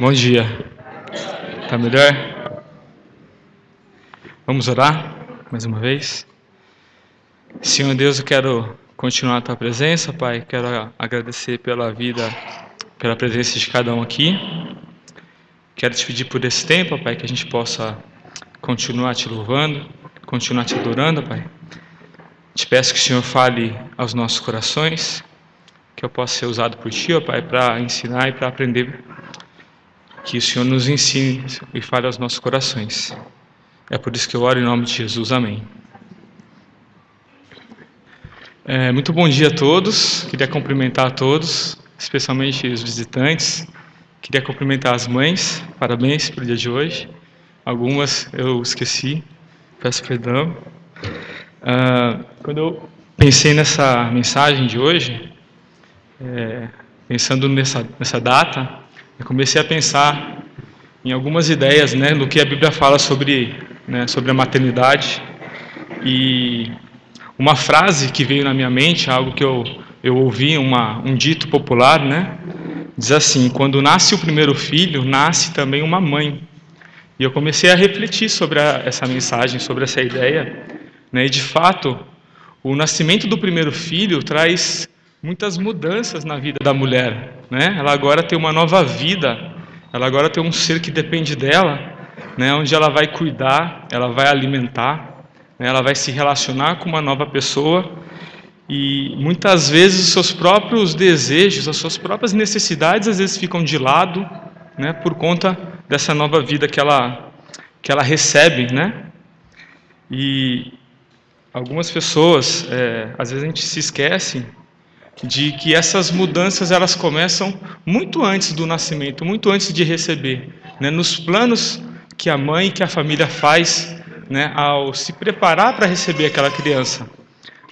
Bom dia. Tá melhor? Vamos orar mais uma vez? Senhor Deus, eu quero continuar a tua presença, Pai. Quero agradecer pela vida, pela presença de cada um aqui. Quero te pedir por esse tempo, Pai, que a gente possa continuar te louvando, continuar te adorando, Pai. Te peço que o Senhor fale aos nossos corações, que eu possa ser usado por Ti, ó Pai, para ensinar e para aprender que o Senhor nos ensine e fale aos nossos corações. É por isso que eu oro em nome de Jesus. Amém. É, muito bom dia a todos. Queria cumprimentar a todos, especialmente os visitantes. Queria cumprimentar as mães. Parabéns pelo dia de hoje. Algumas eu esqueci. Peço perdão. Ah, quando eu pensei nessa mensagem de hoje, é, pensando nessa, nessa data, eu comecei a pensar em algumas ideias, né, no que a Bíblia fala sobre, né, sobre a maternidade. E uma frase que veio na minha mente, algo que eu, eu ouvi, uma, um dito popular, né, diz assim: quando nasce o primeiro filho, nasce também uma mãe. E eu comecei a refletir sobre a, essa mensagem, sobre essa ideia. Né, e de fato, o nascimento do primeiro filho traz muitas mudanças na vida da mulher. Né? Ela agora tem uma nova vida, ela agora tem um ser que depende dela, né? onde ela vai cuidar, ela vai alimentar, né? ela vai se relacionar com uma nova pessoa. E muitas vezes os seus próprios desejos, as suas próprias necessidades, às vezes ficam de lado, né? por conta dessa nova vida que ela, que ela recebe. Né? E algumas pessoas, é, às vezes a gente se esquece de que essas mudanças elas começam muito antes do nascimento, muito antes de receber, né? nos planos que a mãe, que a família faz, né? ao se preparar para receber aquela criança.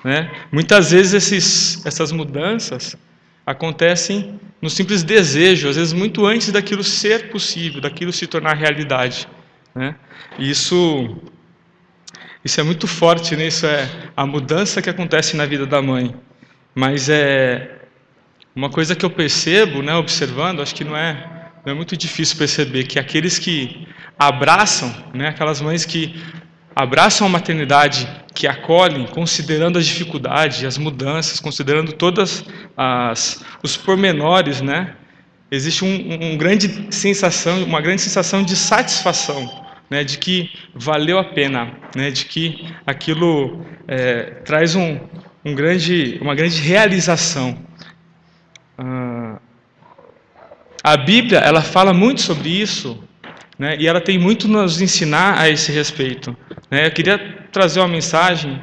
Né? Muitas vezes esses, essas mudanças acontecem no simples desejo, às vezes muito antes daquilo ser possível, daquilo se tornar realidade. Né? E isso, isso é muito forte, né? isso é a mudança que acontece na vida da mãe. Mas é uma coisa que eu percebo, né, observando, acho que não é, não é muito difícil perceber que aqueles que abraçam, né, aquelas mães que abraçam a maternidade, que acolhem, considerando as dificuldades, as mudanças, considerando todas as os pormenores, né? Existe um, um grande sensação, uma grande sensação de satisfação, né? De que valeu a pena, né? De que aquilo é, traz um, um grande, uma grande realização. Ah, a Bíblia ela fala muito sobre isso, né, e ela tem muito nos ensinar a esse respeito. Né. Eu queria trazer uma mensagem,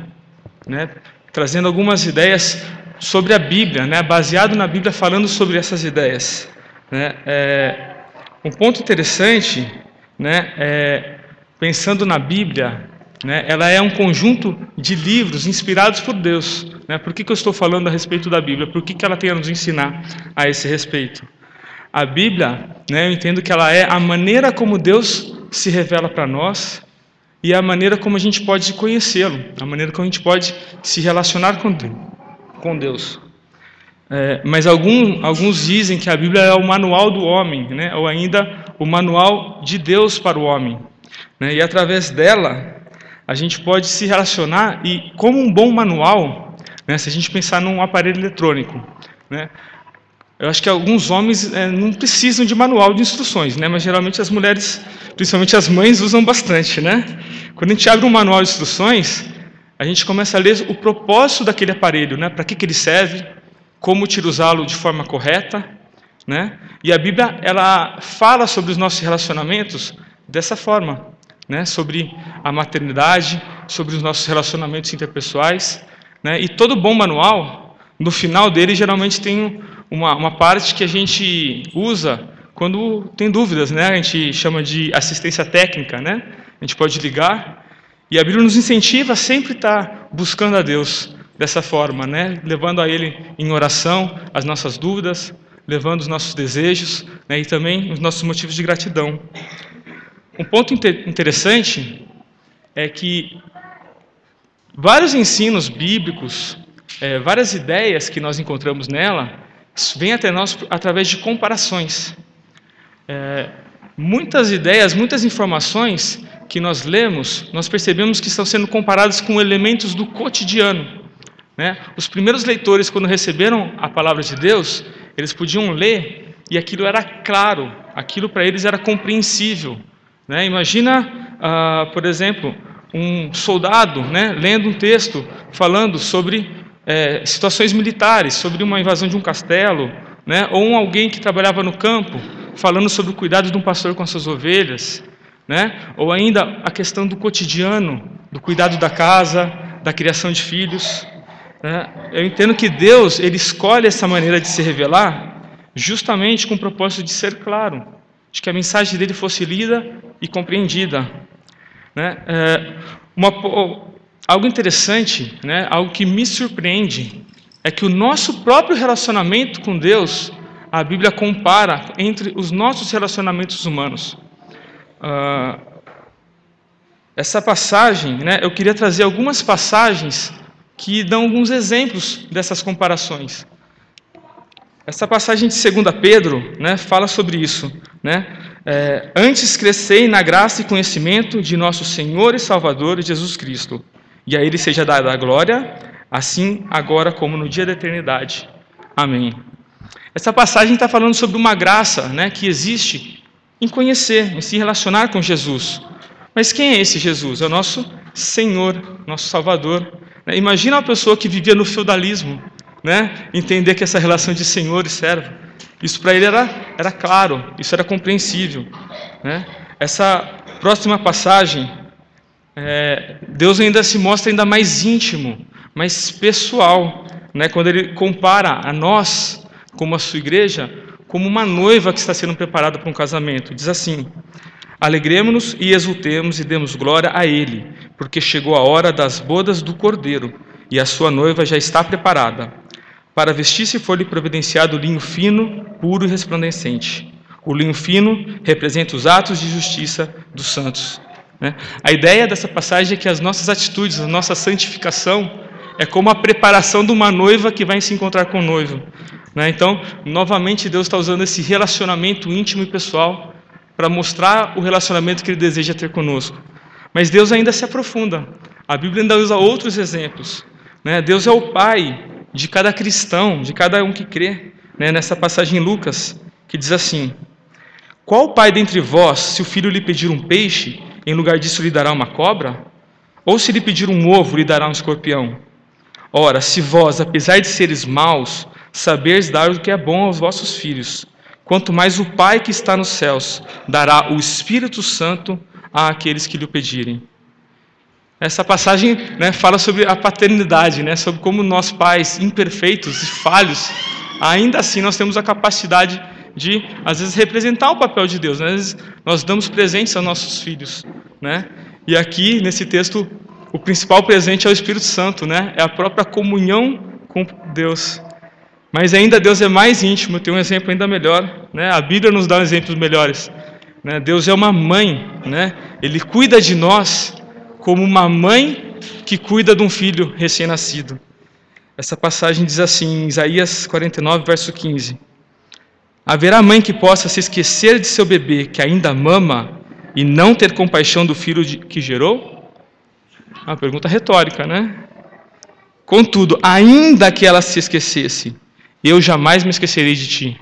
né, trazendo algumas ideias sobre a Bíblia, né, baseado na Bíblia, falando sobre essas ideias. Né. É, um ponto interessante, né, é, pensando na Bíblia, né, ela é um conjunto de livros inspirados por Deus. Né? Por que, que eu estou falando a respeito da Bíblia? Por que, que ela tem a nos ensinar a esse respeito? A Bíblia, né, eu entendo que ela é a maneira como Deus se revela para nós e a maneira como a gente pode conhecê-lo, a maneira como a gente pode se relacionar com, Deus. É, mas algum, alguns dizem que a Bíblia é o manual do homem, né, ou ainda o manual de Deus para o homem. Né, e através dela, a gente pode se relacionar e, como um bom manual, né, se a gente pensar num aparelho eletrônico, né, eu acho que alguns homens é, não precisam de manual de instruções, né, mas geralmente as mulheres, principalmente as mães, usam bastante. Né? Quando a gente abre um manual de instruções, a gente começa a ler o propósito daquele aparelho, né, para que, que ele serve, como utilizá-lo de forma correta. Né? E a Bíblia ela fala sobre os nossos relacionamentos dessa forma né, sobre a maternidade, sobre os nossos relacionamentos interpessoais. Né, e todo bom manual, no final dele, geralmente tem uma, uma parte que a gente usa quando tem dúvidas, né? A gente chama de assistência técnica, né? A gente pode ligar e a Bíblia nos incentiva a sempre estar buscando a Deus dessa forma, né? Levando a Ele em oração as nossas dúvidas, levando os nossos desejos né? e também os nossos motivos de gratidão. Um ponto interessante é que vários ensinos bíblicos, é, várias ideias que nós encontramos nela, vêm até nós através de comparações. é, muitas ideias, muitas informações que nós lemos, nós percebemos que estão sendo comparadas com elementos do cotidiano. Né? Os primeiros leitores, quando receberam a palavra de Deus, eles podiam ler e aquilo era claro, aquilo para eles era compreensível. Né? Imagina, ah, por exemplo, um soldado né, lendo um texto falando sobre é, situações militares, sobre uma invasão de um castelo, né, ou um alguém que trabalhava no campo falando sobre o cuidado de um pastor com as suas ovelhas, né, ou ainda a questão do cotidiano, do cuidado da casa, da criação de filhos. Né. Eu entendo que Deus ele escolhe essa maneira de se revelar justamente com o propósito de ser claro, de que a mensagem dele fosse lida e compreendida. Né? É, uma, algo interessante, né, algo que me surpreende, é que o nosso próprio relacionamento com Deus, a Bíblia compara entre os nossos relacionamentos humanos. Uh, essa passagem, né, eu queria trazer algumas passagens que dão alguns exemplos dessas comparações. Essa passagem de 2 Pedro né, fala sobre isso. Né? É, Antes crescei na graça e conhecimento de nosso Senhor e Salvador Jesus Cristo, e a Ele seja dada a glória, assim agora como no dia da eternidade. Amém. Essa passagem está falando sobre uma graça né, que existe em conhecer, em se relacionar com Jesus. Mas quem é esse Jesus? É o nosso Senhor, nosso Salvador. Imagina uma pessoa que vivia no feudalismo, né? entender que essa relação de senhor e servo, isso para ele era, era claro, isso era compreensível. Né? Essa próxima passagem, é, Deus ainda se mostra ainda mais íntimo, mais pessoal, né? quando ele compara a nós, como a sua igreja, como uma noiva que está sendo preparada para um casamento. Diz assim: Alegremos-nos e exultemos e demos glória a Ele, porque chegou a hora das bodas do Cordeiro, e a sua noiva já está preparada. Para vestir-se foi-lhe providenciado linho fino, puro e resplandecente. O linho fino representa os atos de justiça dos santos. Né? A ideia dessa passagem é que as nossas atitudes, a nossa santificação, é como a preparação de uma noiva que vai se encontrar com o noivo. Né? Então, novamente, Deus está usando esse relacionamento íntimo e pessoal para mostrar o relacionamento que Ele deseja ter conosco. Mas Deus ainda se aprofunda. A Bíblia ainda usa outros exemplos. Né? Deus é o Pai de cada cristão, de cada um que crê, né, nessa passagem em Lucas, que diz assim: Qual pai dentre vós, se o filho lhe pedir um peixe, em lugar disso lhe dará uma cobra? Ou se lhe pedir um ovo, lhe dará um escorpião? Ora, se vós, apesar de seres maus, saberes dar o que é bom aos vossos filhos, quanto mais o Pai que está nos céus dará o Espírito Santo àqueles que lhe pedirem. Essa passagem né, fala sobre a paternidade, né, sobre como nós pais imperfeitos e falhos, ainda assim nós temos a capacidade de, às vezes, representar o papel de Deus. Né? Às vezes nós damos presentes aos nossos filhos. Né? E aqui, nesse texto, o principal presente é o Espírito Santo, né? é a própria comunhão com Deus. Mas ainda Deus é mais íntimo, tem um exemplo ainda melhor. Né? A Bíblia nos dá exemplos melhores. Né? Deus é uma mãe, né? Ele cuida de nós como uma mãe que cuida de um filho recém-nascido. Essa passagem diz assim, em Isaías 49, verso 15: Haverá mãe que possa se esquecer de seu bebê que ainda mama e não ter compaixão do filho que gerou? Uma pergunta retórica, né? Contudo, ainda que ela se esquecesse, eu jamais me esquecerei de ti.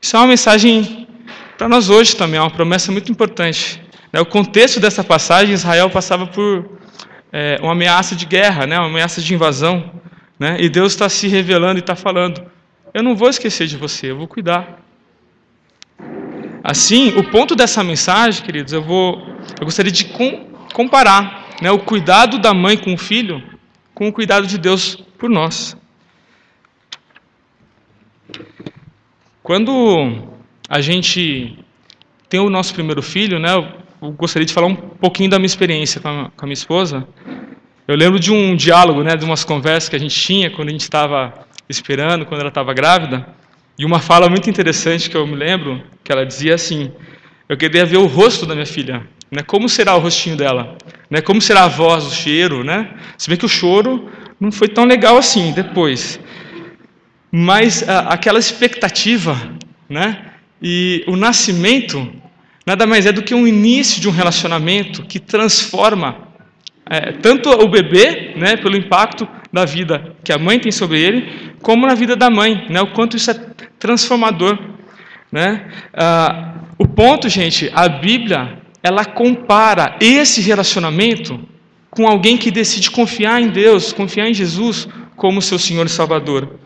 Isso é uma mensagem para nós hoje também, é uma promessa muito importante. Né, o contexto dessa passagem, Israel passava por é, uma ameaça de guerra, né, uma ameaça de invasão. Né, e Deus está se revelando e está falando: Eu não vou esquecer de você, eu vou cuidar. Assim, o ponto dessa mensagem, queridos, eu, vou, eu gostaria de com, comparar né, o cuidado da mãe com o filho com o cuidado de Deus por nós. Quando a gente tem o nosso primeiro filho, né, eu gostaria de falar um pouquinho da minha experiência com a, com a minha esposa. Eu lembro de um diálogo, né, de umas conversas que a gente tinha quando a gente estava esperando, quando ela estava grávida, e uma fala muito interessante que eu me lembro, que ela dizia assim: eu queria ver o rosto da minha filha, né? Como será o rostinho dela, né? Como será a voz, o cheiro, né? Se bem que o choro não foi tão legal assim depois, mas a, aquela expectativa, né? E o nascimento nada mais é do que um início de um relacionamento que transforma é, tanto o bebê, né, pelo impacto da vida que a mãe tem sobre ele, como na vida da mãe, né, o quanto isso é transformador. Né? Ah, o ponto, gente, a Bíblia ela compara esse relacionamento com alguém que decide confiar em Deus, confiar em Jesus como seu Senhor e Salvador.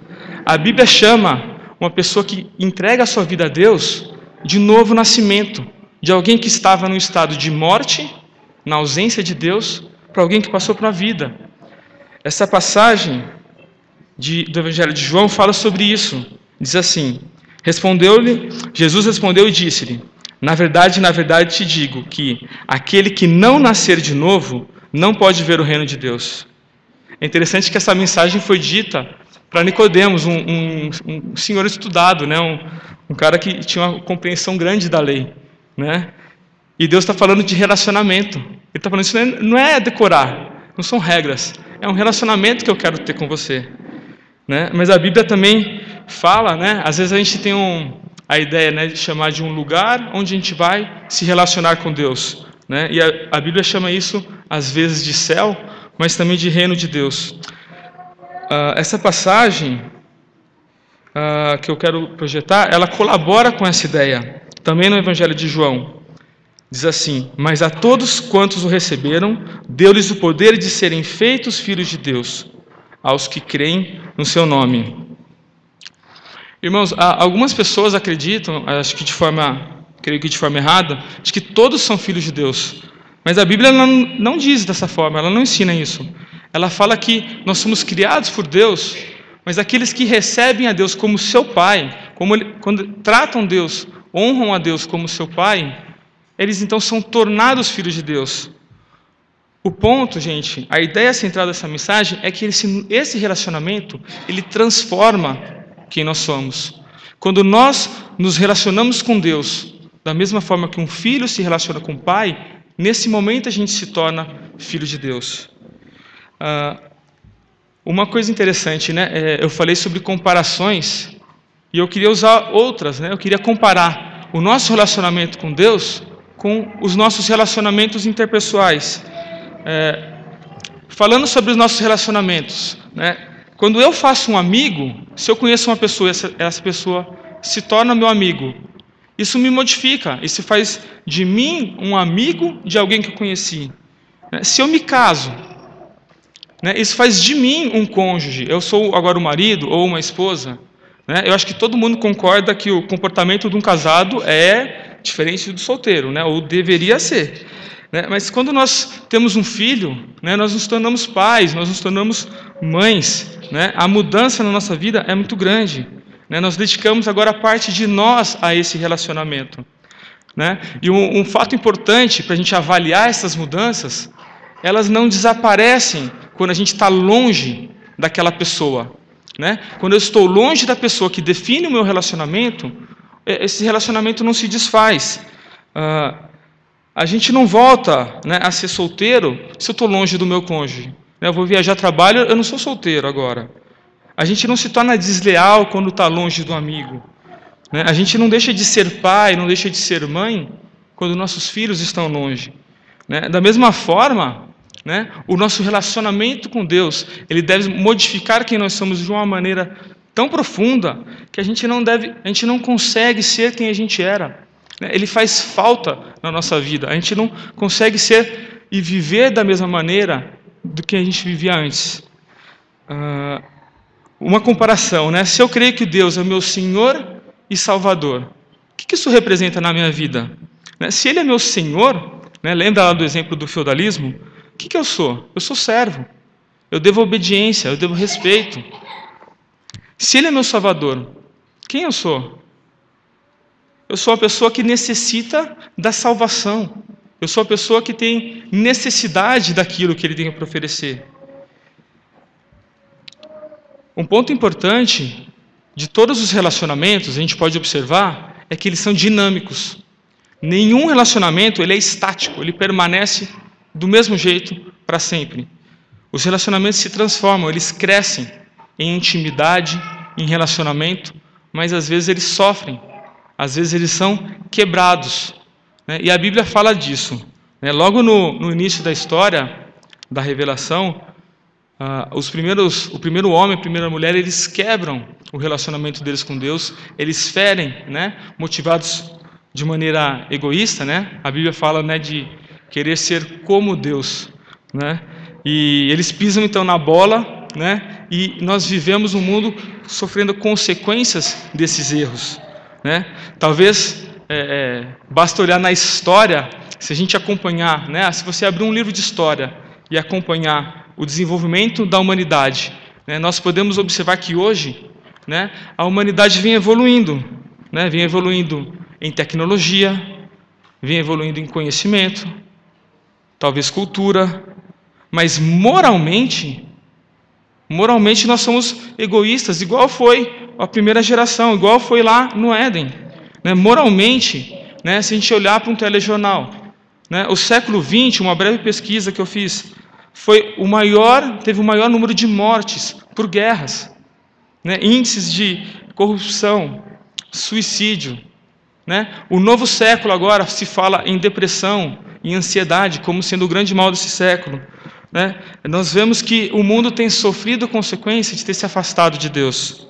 A Bíblia chama uma pessoa que entrega a sua vida a Deus de novo nascimento, de alguém que estava no estado de morte, na ausência de Deus, para alguém que passou para a vida. Essa passagem de, do Evangelho de João fala sobre isso. Diz assim: Respondeu-lhe, Jesus respondeu e disse-lhe: Na verdade, na verdade te digo que aquele que não nascer de novo não pode ver o reino de Deus. É interessante que essa mensagem foi dita para Nicodemos, um, um, um, senhor estudado, né? Um, um, cara que tinha uma compreensão grande da lei, né? E Deus está falando de relacionamento. Ele está falando isso não é, não é decorar, não são regras, é um relacionamento que eu quero ter com você, né? Mas a Bíblia também fala, né? Às vezes a gente tem um, a ideia, né, de chamar de um lugar onde a gente vai se relacionar com Deus, né? E a, a Bíblia chama isso às vezes de céu, mas também de reino de Deus. Uh, essa passagem uh, que eu quero projetar, ela colabora com essa ideia. Também no Evangelho de João. Diz assim: Mas a todos quantos o receberam, deu-lhes o poder de serem feitos filhos de Deus, aos que creem no seu nome. Irmãos, algumas pessoas acreditam, acho que de forma, creio que de forma errada, de que todos são filhos de Deus. Mas a Bíblia não, não diz dessa forma, ela não ensina isso. Ela fala que nós somos criados por Deus, mas aqueles que recebem a Deus como seu Pai, como ele, quando tratam Deus, honram a Deus como seu Pai, eles então são tornados filhos de Deus. O ponto, gente, a ideia central dessa mensagem é que esse, esse relacionamento ele transforma quem nós somos. Quando nós nos relacionamos com Deus da mesma forma que um filho se relaciona com o pai, Nesse momento a gente se torna filho de Deus. Ah, uma coisa interessante, né? É, eu falei sobre comparações e eu queria usar outras, né? Eu queria comparar o nosso relacionamento com Deus com os nossos relacionamentos interpessoais. É, falando sobre os nossos relacionamentos, né? Quando eu faço um amigo, se eu conheço uma pessoa, essa, essa pessoa se torna meu amigo, isso me modifica, isso faz de mim um amigo de alguém que eu conheci. Né? Se eu me caso, né, isso faz de mim um cônjuge. Eu sou agora o marido ou uma esposa. Né? Eu acho que todo mundo concorda que o comportamento de um casado é diferente do solteiro, né? ou deveria ser. Né? Mas quando nós temos um filho, né, nós nos tornamos pais, nós nos tornamos mães. Né? A mudança na nossa vida é muito grande. Né? Nós dedicamos agora parte de nós a esse relacionamento. Né? E um, um fato importante para a gente avaliar essas mudanças, elas não desaparecem quando a gente está longe daquela pessoa. Né? Quando eu estou longe da pessoa que define o meu relacionamento, esse relacionamento não se desfaz. Uh, a gente não volta né, a ser solteiro se eu estou longe do meu cônjuge. Eu vou viajar trabalho, eu não sou solteiro agora. A gente não se torna desleal quando está longe do amigo. Né? A gente não deixa de ser pai, não deixa de ser mãe quando nossos filhos estão longe. Né? Da mesma forma, né, o nosso relacionamento com Deus ele deve modificar quem nós somos de uma maneira tão profunda que a gente não deve, a gente não consegue ser quem a gente era. Né? Ele faz falta na nossa vida. A gente não consegue ser e viver da mesma maneira do que a gente vivia antes. Uh, uma comparação, né? Se eu creio que Deus é meu Senhor e Salvador, o que isso representa na minha vida? Né? Se Ele é meu Senhor, né? lembra lá do exemplo do feudalismo? O que eu sou? Eu sou servo. Eu devo obediência, eu devo respeito. Se Ele é meu Salvador, quem eu sou? Eu sou a pessoa que necessita da salvação. Eu sou a pessoa que tem necessidade daquilo que Ele tem para oferecer. Um ponto importante de todos os relacionamentos, a gente pode observar, é que eles são dinâmicos. Nenhum relacionamento ele é estático, ele permanece do mesmo jeito para sempre. Os relacionamentos se transformam, eles crescem em intimidade, em relacionamento, mas às vezes eles sofrem às vezes eles são quebrados. Né? E a Bíblia fala disso. Né? Logo no, no, início da história, da revelação, ah, os primeiros, o primeiro homem, a primeira mulher, eles quebram o relacionamento deles com Deus, eles ferem, né? motivados de maneira egoísta. Né? A Bíblia fala né, de querer ser como Deus. Né? E eles pisam então na bola, né? e nós vivemos um mundo sofrendo consequências desses erros. Né? Talvez é, é, basta olhar na história, se a gente acompanhar, né? se você abrir um livro de história e acompanhar o desenvolvimento da humanidade, né? nós podemos observar que hoje né, a humanidade vem evoluindo, né? vem evoluindo em tecnologia, vem evoluindo em conhecimento, talvez cultura, mas moralmente, moralmente nós somos egoístas, igual foi a primeira geração, igual foi lá no Éden. Né? Moralmente, né, se a gente olhar para um telejornal, né, o século XX, uma breve pesquisa que eu fiz, foi o maior, teve o maior número de mortes por guerras, né, índices de corrupção, suicídio. Né? O novo século agora se fala em depressão e ansiedade como sendo o grande mal desse século. Né? Nós vemos que o mundo tem sofrido consequência de ter se afastado de Deus.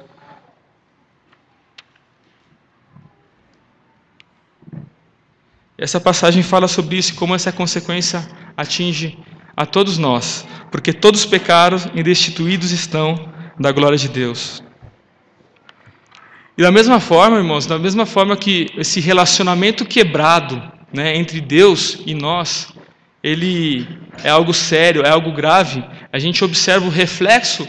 Essa passagem fala sobre isso, como essa consequência atinge a todos nós, porque todos pecaram e destituídos estão da glória de Deus. E da mesma forma, irmãos, da mesma forma que esse relacionamento quebrado né, entre Deus e nós, ele é algo sério, é algo grave, a gente observa o reflexo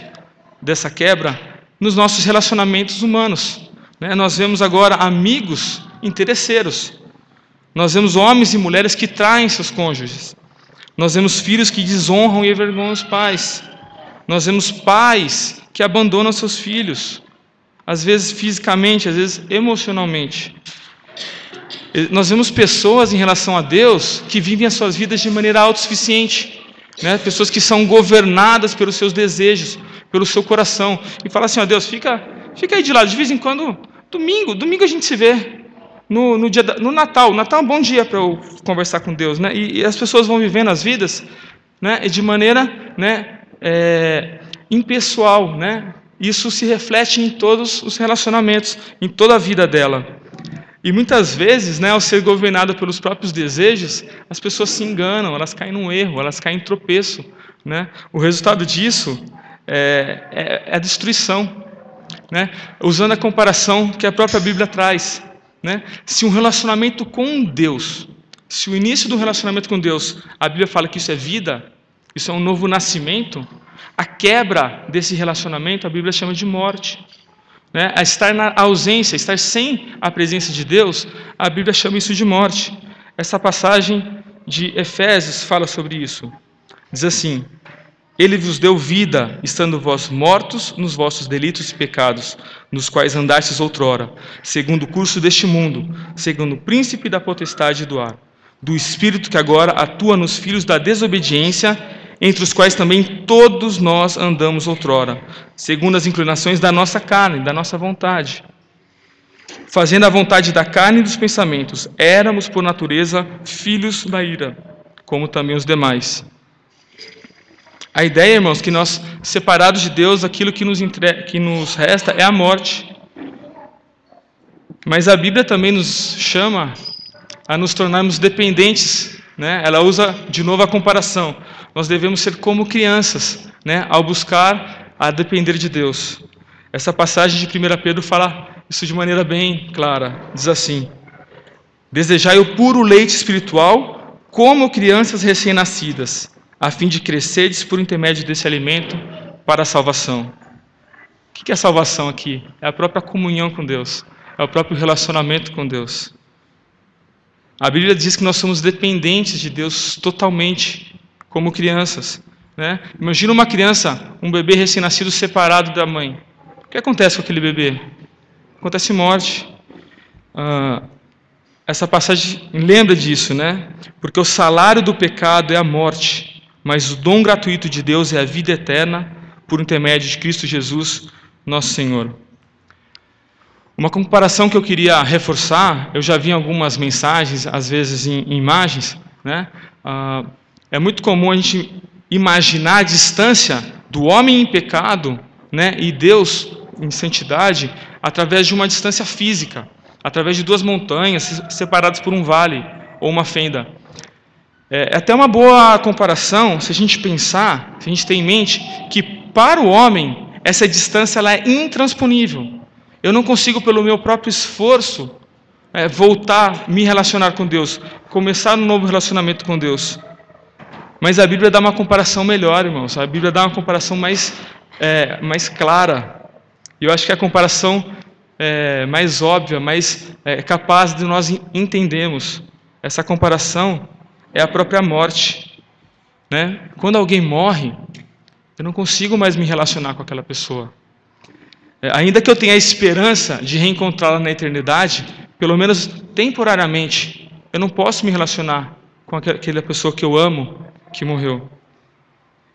dessa quebra nos nossos relacionamentos humanos. Né? Nós vemos agora amigos interesseiros, nós vemos homens e mulheres que traem seus cônjuges. Nós vemos filhos que desonram e envergonham os pais. Nós vemos pais que abandonam seus filhos, às vezes fisicamente, às vezes emocionalmente. Nós vemos pessoas em relação a Deus que vivem as suas vidas de maneira autossuficiente, né? pessoas que são governadas pelos seus desejos, pelo seu coração, e falam assim: ó Deus, fica, fica aí de lado, de vez em quando, domingo, domingo a gente se vê, no, no, dia da, no Natal. Natal é um bom dia para eu conversar com Deus, né? E, e, as pessoas vão vivendo as vidas, né? De maneira, né? É, impessoal, né? Isso se reflete em todos os relacionamentos, em toda a vida dela. E muitas vezes, né, ao ser governada pelos próprios desejos, as pessoas se enganam, elas caem num erro, elas caem em tropeço. Né? O resultado disso é, é, é a destruição. Né? Usando a comparação que a própria Bíblia traz. Né? Se um relacionamento com Deus, se o início do relacionamento com Deus, a Bíblia fala que isso é vida, isso é um novo nascimento, a quebra desse relacionamento, a Bíblia chama de morte. Né? A estar na ausência, estar sem a presença de Deus, a Bíblia chama isso de morte. Essa passagem de Efésios fala sobre isso. Diz assim: ele vos deu vida, estando vós mortos nos vossos delitos e pecados, nos quais andastes outrora, segundo o curso deste mundo, segundo o príncipe da potestade do ar, do espírito que agora atua nos filhos da desobediência, entre os quais também todos nós andamos outrora, segundo as inclinações da nossa carne, da nossa vontade. Fazendo a vontade da carne e dos pensamentos, éramos por natureza filhos da ira, como também os demais. A ideia, irmãos, que nós, separados de Deus, aquilo que nos, entre... que nos resta é a morte. Mas a Bíblia também nos chama a nos tornarmos dependentes. Né? Ela usa de novo a comparação. Nós devemos ser como crianças, né? ao buscar a depender de Deus. Essa passagem de 1 Pedro fala isso de maneira bem clara. Diz assim: Desejai o puro leite espiritual como crianças recém-nascidas a fim de cresceres por intermédio desse alimento para a salvação. O que é salvação aqui? É a própria comunhão com Deus, é o próprio relacionamento com Deus. A Bíblia diz que nós somos dependentes de Deus totalmente, como crianças. Né? Imagina uma criança, um bebê recém-nascido separado da mãe. O que acontece com aquele bebê? Acontece morte. Ah, essa passagem lembra disso, né? Porque o salário do pecado é a morte mas o dom gratuito de Deus é a vida eterna por intermédio de Cristo Jesus, nosso Senhor. Uma comparação que eu queria reforçar, eu já vi algumas mensagens, às vezes em, em imagens, né? Ah, é muito comum a gente imaginar a distância do homem em pecado né, e Deus em santidade através de uma distância física, através de duas montanhas separadas por um vale ou uma fenda. É, é até uma boa comparação se a gente pensar, se a gente tem em mente que para o homem essa distância ela é intransponível. Eu não consigo, pelo meu próprio esforço, é, voltar, me relacionar com Deus, começar um novo relacionamento com Deus. Mas a Bíblia dá uma comparação melhor, irmãos. A Bíblia dá uma comparação mais, é, mais clara. E eu acho que a comparação é, mais óbvia, mais é, capaz de nós entendermos. Essa comparação é a própria morte. Né? Quando alguém morre, eu não consigo mais me relacionar com aquela pessoa. É, ainda que eu tenha a esperança de reencontrá-la na eternidade, pelo menos temporariamente, eu não posso me relacionar com aquela pessoa que eu amo, que morreu.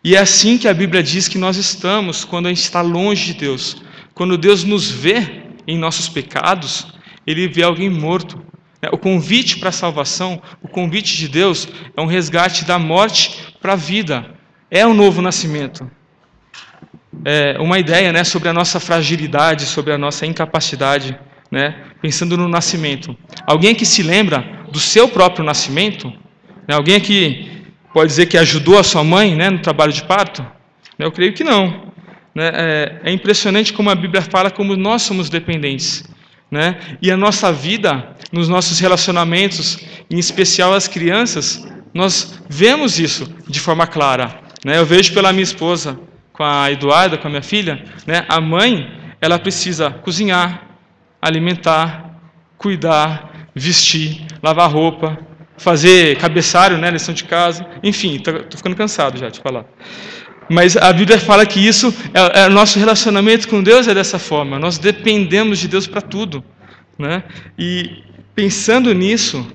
E é assim que a Bíblia diz que nós estamos quando a gente está longe de Deus. Quando Deus nos vê em nossos pecados, Ele vê alguém morto. É, o convite para a salvação, o convite de Deus, é um resgate da morte para a vida. É um novo nascimento é, uma ideia né, sobre a nossa fragilidade, sobre a nossa incapacidade, né, pensando no nascimento. Alguém que se lembra do seu próprio nascimento? Né, alguém que pode dizer que ajudou a sua mãe né, no trabalho de parto? Eu creio que não. Né, é, é impressionante como a Bíblia fala como nós somos dependentes. Né? E a nossa vida, nos nossos relacionamentos, em especial as crianças, nós vemos isso de forma clara. Né? Eu vejo pela minha esposa, com a Eduarda, com a minha filha, né, a mãe ela precisa cozinhar, alimentar, cuidar, vestir, lavar roupa, fazer cabeçalho, né, lição de casa, enfim, estou ficando cansado já de falar. Mas a Bíblia fala que isso, é, é, nosso relacionamento com Deus é dessa forma. Nós dependemos de Deus para tudo, né? E pensando nisso,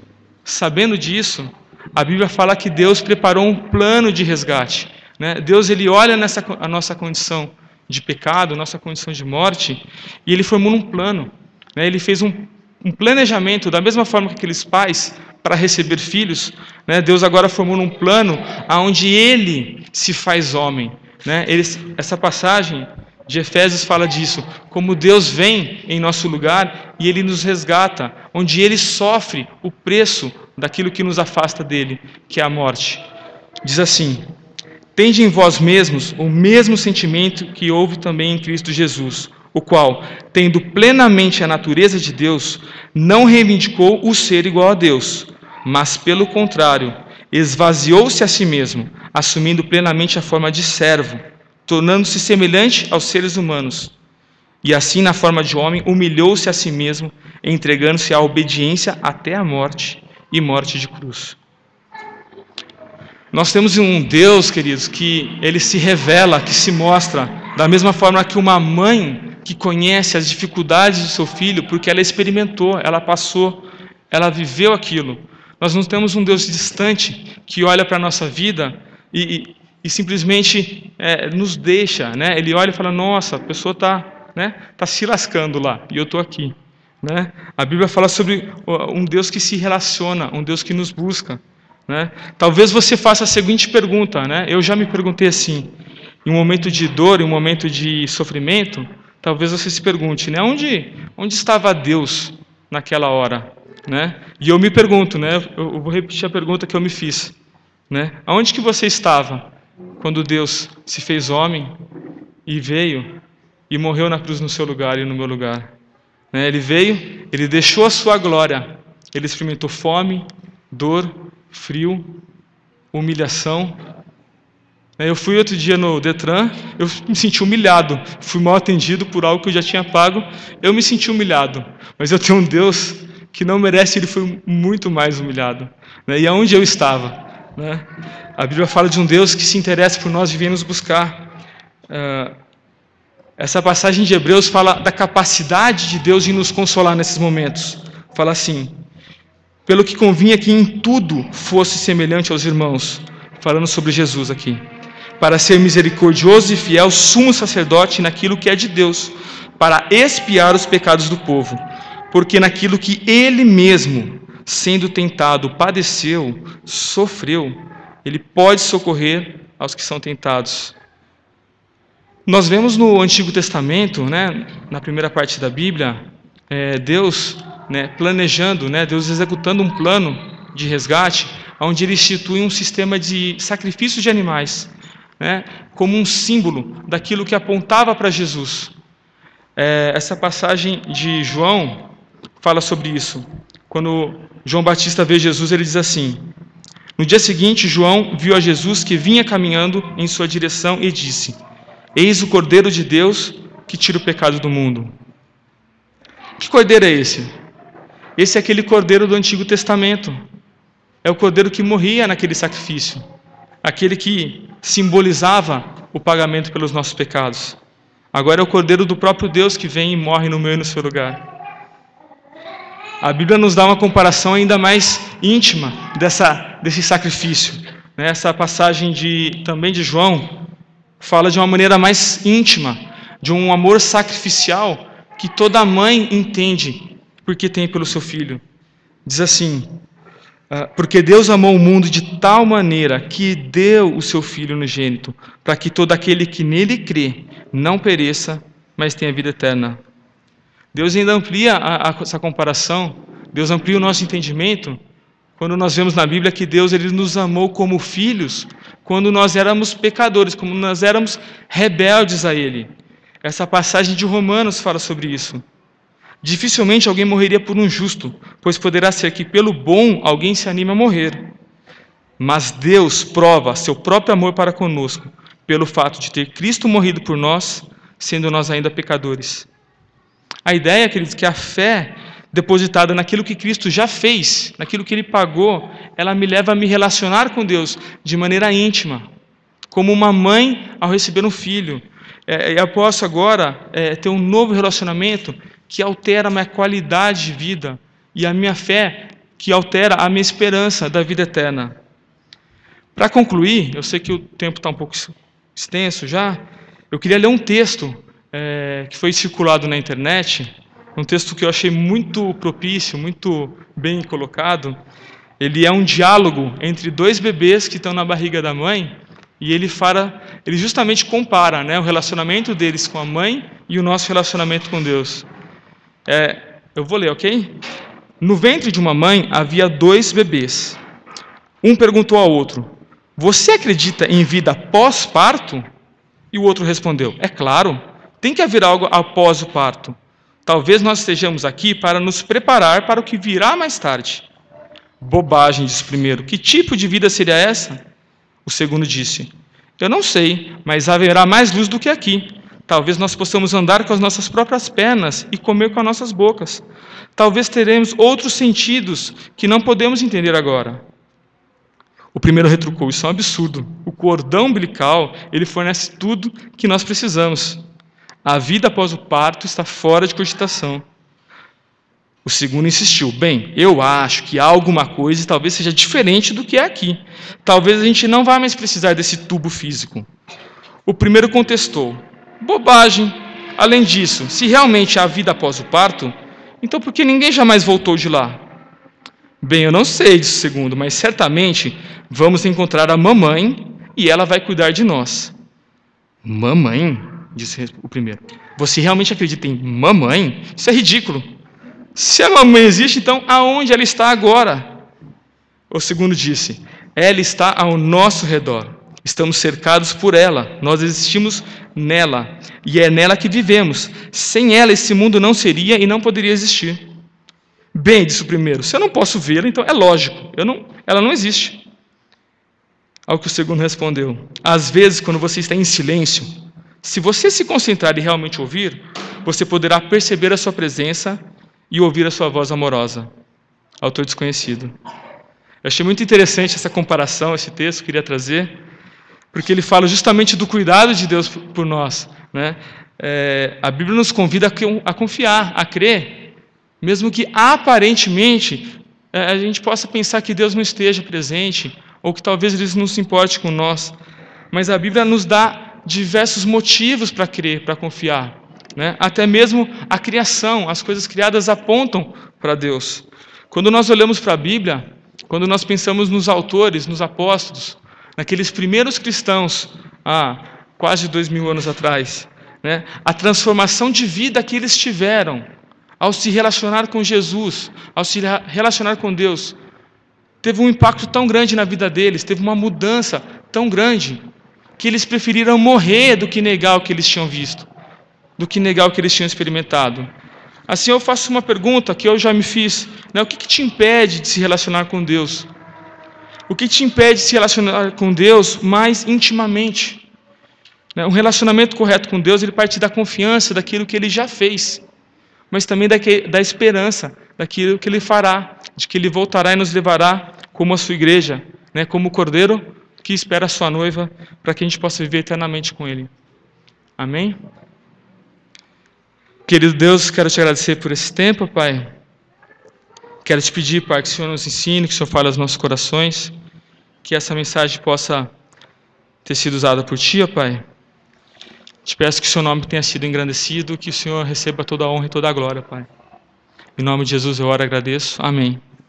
sabendo disso, a Bíblia fala que Deus preparou um plano de resgate. Né? Deus ele olha nessa a nossa condição de pecado, nossa condição de morte, e ele formula um plano. Né? Ele fez um, um, planejamento, da mesma forma que aqueles pais para receber filhos, né? Deus agora formula um plano aonde ele se faz homem. Né? Ele, essa passagem de Efésios fala disso, como Deus vem em nosso lugar e ele nos resgata, onde ele sofre o preço daquilo que nos afasta dele, que é a morte. Diz assim: Tende em vós mesmos o mesmo sentimento que houve também em Cristo Jesus, o qual, tendo plenamente a natureza de Deus, não reivindicou o ser igual a Deus, mas, pelo contrário, esvaziou-se a si mesmo, assumindo plenamente a forma de servo, tornando-se semelhante aos seres humanos. E assim, na forma de homem, humilhou-se a si mesmo, entregando-se à obediência até a morte e morte de cruz. Nós temos um Deus, queridos, que ele se revela, que se mostra, da mesma forma que uma mãe que conhece as dificuldades do seu filho, porque ela experimentou, ela passou, ela viveu aquilo. Nós não temos um Deus distante que olha para a nossa vida e, e, e simplesmente é, nos deixa. Né? Ele olha e fala: Nossa, a pessoa está né, tá se lascando lá e eu estou aqui. Né? A Bíblia fala sobre um Deus que se relaciona, um Deus que nos busca. Né? Talvez você faça a seguinte pergunta, né? eu já me perguntei assim, em um momento de dor, em um momento de sofrimento, talvez você se pergunte, né? onde, onde estava Deus naquela hora? Né? E eu me pergunto, né? eu vou repetir a pergunta que eu me fiz. Né? Aonde que você estava quando Deus se fez homem e veio e morreu na cruz no seu lugar e no meu lugar? Né? Ele veio, ele deixou a sua glória, ele experimentou fome, dor, frio, humilhação. Eu fui outro dia no Detran, eu me senti humilhado. Fui mal atendido por algo que eu já tinha pago, eu me senti humilhado. Mas eu tenho um Deus que não merece, ele foi muito mais humilhado. E aonde eu estava? A Bíblia fala de um Deus que se interessa por nós e vem nos buscar. Ah, essa passagem de Hebreus fala da capacidade de Deus de nos consolar nesses momentos. Fala assim: pelo que convinha que em tudo fosse semelhante aos irmãos, falando sobre Jesus aqui, para ser misericordioso e fiel, sumo sacerdote naquilo que é de Deus, para expiar os pecados do povo, porque naquilo que ele mesmo, sendo tentado, padeceu, sofreu, ele pode socorrer aos que são tentados. Nós vemos no Antigo Testamento, né, na primeira parte da Bíblia, é, Deus né, planejando, né, Deus executando um plano de resgate, onde ele institui um sistema de sacrifício de animais, né, como um símbolo daquilo que apontava para Jesus. É, essa passagem de João fala sobre isso. Quando João Batista vê Jesus, ele diz assim: No dia seguinte, João viu a Jesus que vinha caminhando em sua direção e disse: Eis o Cordeiro de Deus que tira o pecado do mundo. Que cordeiro é esse? Esse é aquele cordeiro do Antigo Testamento. É o cordeiro que morria naquele sacrifício. Aquele que simbolizava o pagamento pelos nossos pecados. Agora é o cordeiro do próprio Deus que vem e morre no meu e no seu lugar. A Bíblia nos dá uma comparação ainda mais íntima dessa, desse sacrifício. Né? Essa passagem de, também de João fala de uma maneira mais íntima, de um amor sacrificial que toda mãe entende porque tem pelo seu filho. Diz assim: ah, Porque Deus amou o mundo de tal maneira que deu o seu Filho unigênito, para que todo aquele que nele crê não pereça, mas tenha vida eterna. Deus ainda amplia a, a, essa comparação, Deus amplia o nosso entendimento quando nós vemos na Bíblia que Deus ele nos amou como filhos, quando nós éramos pecadores, como nós éramos rebeldes a Ele. Essa passagem de Romanos fala sobre isso. Dificilmente alguém morreria por um justo, pois poderá ser que pelo bom alguém se anime a morrer. Mas Deus prova seu próprio amor para conosco, pelo fato de ter Cristo morrido por nós, sendo nós ainda pecadores. A ideia, queridos, que a fé depositada naquilo que Cristo já fez, naquilo que Ele pagou, ela me leva a me relacionar com Deus de maneira íntima, como uma mãe ao receber um filho. É, eu posso agora é, ter um novo relacionamento que altera a minha qualidade de vida e a minha fé que altera a minha esperança da vida eterna. Para concluir, eu sei que o tempo está um pouco extenso já, eu queria ler um texto é, que foi circulado na internet, um texto que eu achei muito propício, muito bem colocado. Ele é um diálogo entre dois bebês que estão na barriga da mãe e ele fala, ele justamente compara, né, o relacionamento deles com a mãe e o nosso relacionamento com Deus. É, eu vou ler, ok? No ventre de uma mãe havia dois bebês. Um perguntou ao outro: Você acredita em vida pós-parto? E o outro respondeu: É claro, tem que haver algo após o parto. Talvez nós estejamos aqui para nos preparar para o que virá mais tarde. Bobagem, disse o primeiro. Que tipo de vida seria essa? O segundo disse: Eu não sei, mas haverá mais luz do que aqui. Talvez nós possamos andar com as nossas próprias pernas e comer com as nossas bocas. Talvez teremos outros sentidos que não podemos entender agora. O primeiro retrucou: Isso é um absurdo. O cordão umbilical ele fornece tudo que nós precisamos. A vida após o parto está fora de cogitação. O segundo insistiu: Bem, eu acho que há alguma coisa e talvez seja diferente do que é aqui. Talvez a gente não vá mais precisar desse tubo físico. O primeiro contestou: Bobagem. Além disso, se realmente há vida após o parto, então por que ninguém jamais voltou de lá? Bem, eu não sei, disse o segundo, mas certamente vamos encontrar a mamãe e ela vai cuidar de nós. Mamãe? Disse o primeiro. Você realmente acredita em mamãe? Isso é ridículo. Se a mamãe existe, então aonde ela está agora? O segundo disse: Ela está ao nosso redor. Estamos cercados por ela. Nós existimos nela. E é nela que vivemos. Sem ela, esse mundo não seria e não poderia existir. Bem, disse o primeiro, se eu não posso vê-la, então é lógico, não, ela não existe. Ao que o segundo respondeu: Às vezes, quando você está em silêncio, se você se concentrar e realmente ouvir, você poderá perceber a sua presença e ouvir a sua voz amorosa. Autor desconhecido. Eu achei muito interessante essa comparação, esse texto que queria trazer, porque ele fala justamente do cuidado de Deus por nós. Né? É, a Bíblia nos convida a confiar, a crer, mesmo que aparentemente é, a gente possa pensar que Deus não esteja presente, ou que talvez Ele não se importe com nós. Mas a Bíblia nos dá diversos motivos para crer, para confiar. Né? Até mesmo a criação, as coisas criadas apontam para Deus. Quando nós olhamos para a Bíblia, quando nós pensamos nos autores, nos apóstolos, naqueles primeiros cristãos, há quase dois mil anos atrás, né? a transformação de vida que eles tiveram ao se relacionar com Jesus, ao se relacionar com Deus, teve um impacto tão grande na vida deles, teve uma mudança tão grande, que eles preferiram morrer do que negar o que eles tinham visto, do que negar o que eles tinham experimentado. Assim eu faço uma pergunta que eu já me fiz: né? o que, que te impede de se relacionar com Deus? O que te impede de se relacionar com Deus mais intimamente? Né? Um relacionamento correto com Deus ele parte da confiança daquilo que Ele já fez, mas também da esperança daquilo que Ele fará, de que Ele voltará e nos levará como a sua igreja, né? como o cordeiro que espera a sua noiva, para que a gente possa viver eternamente com Ele. Amém? Querido Deus, quero te agradecer por esse tempo, Pai. Quero te pedir, Pai, que o Senhor nos ensine, que o Senhor fale aos nossos corações, que essa mensagem possa ter sido usada por Ti, Pai. Te peço que o Seu nome tenha sido engrandecido, que o Senhor receba toda a honra e toda a glória, Pai. Em nome de Jesus eu oro e agradeço. Amém.